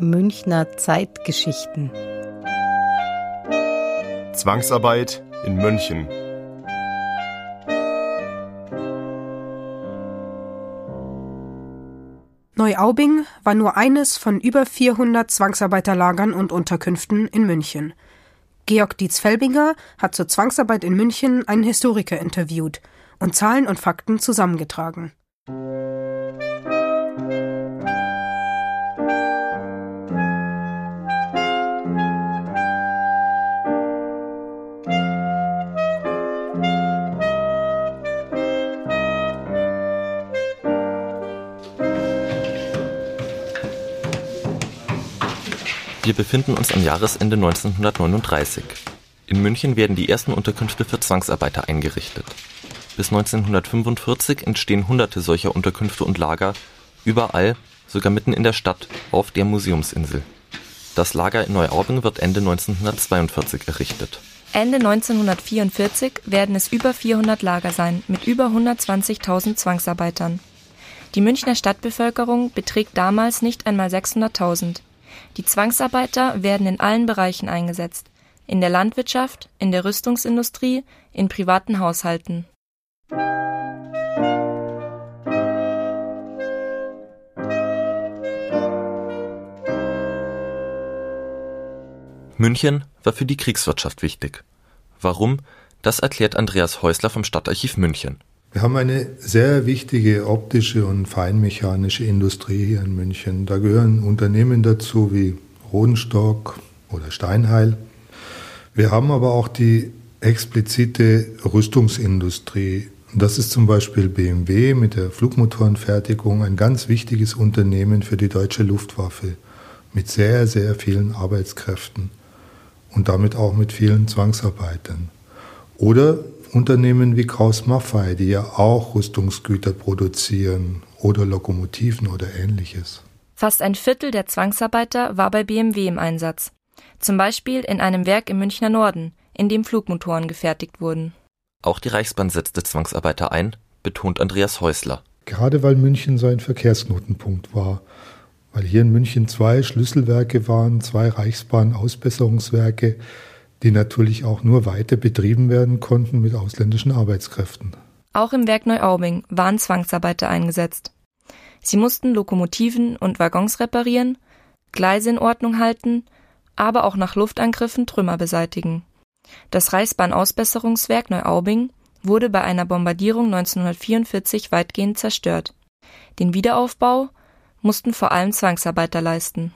Münchner Zeitgeschichten. Zwangsarbeit in München. Neuaubing war nur eines von über 400 Zwangsarbeiterlagern und Unterkünften in München. Georg Dietz-Felbinger hat zur Zwangsarbeit in München einen Historiker interviewt und Zahlen und Fakten zusammengetragen. Wir befinden uns am Jahresende 1939. In München werden die ersten Unterkünfte für Zwangsarbeiter eingerichtet. Bis 1945 entstehen hunderte solcher Unterkünfte und Lager, überall, sogar mitten in der Stadt, auf der Museumsinsel. Das Lager in Neuaubing wird Ende 1942 errichtet. Ende 1944 werden es über 400 Lager sein, mit über 120.000 Zwangsarbeitern. Die Münchner Stadtbevölkerung beträgt damals nicht einmal 600.000. Die Zwangsarbeiter werden in allen Bereichen eingesetzt: in der Landwirtschaft, in der Rüstungsindustrie, in privaten Haushalten. München war für die Kriegswirtschaft wichtig. Warum? Das erklärt Andreas Häusler vom Stadtarchiv München. Wir haben eine sehr wichtige optische und feinmechanische Industrie hier in München. Da gehören Unternehmen dazu wie Rodenstock oder Steinheil. Wir haben aber auch die explizite Rüstungsindustrie. Das ist zum Beispiel BMW mit der Flugmotorenfertigung ein ganz wichtiges Unternehmen für die deutsche Luftwaffe mit sehr, sehr vielen Arbeitskräften und damit auch mit vielen Zwangsarbeitern. Oder Unternehmen wie Kraus Maffei, die ja auch Rüstungsgüter produzieren oder Lokomotiven oder ähnliches. Fast ein Viertel der Zwangsarbeiter war bei BMW im Einsatz. Zum Beispiel in einem Werk im Münchner Norden, in dem Flugmotoren gefertigt wurden. Auch die Reichsbahn setzte Zwangsarbeiter ein, betont Andreas Häusler. Gerade weil München so ein Verkehrsknotenpunkt war, weil hier in München zwei Schlüsselwerke waren, zwei Reichsbahn-Ausbesserungswerke, die natürlich auch nur weiter betrieben werden konnten mit ausländischen Arbeitskräften. Auch im Werk Neuaubing waren Zwangsarbeiter eingesetzt. Sie mussten Lokomotiven und Waggons reparieren, Gleise in Ordnung halten, aber auch nach Luftangriffen Trümmer beseitigen. Das Reichsbahn-Ausbesserungswerk Neuaubing wurde bei einer Bombardierung 1944 weitgehend zerstört. Den Wiederaufbau mussten vor allem Zwangsarbeiter leisten.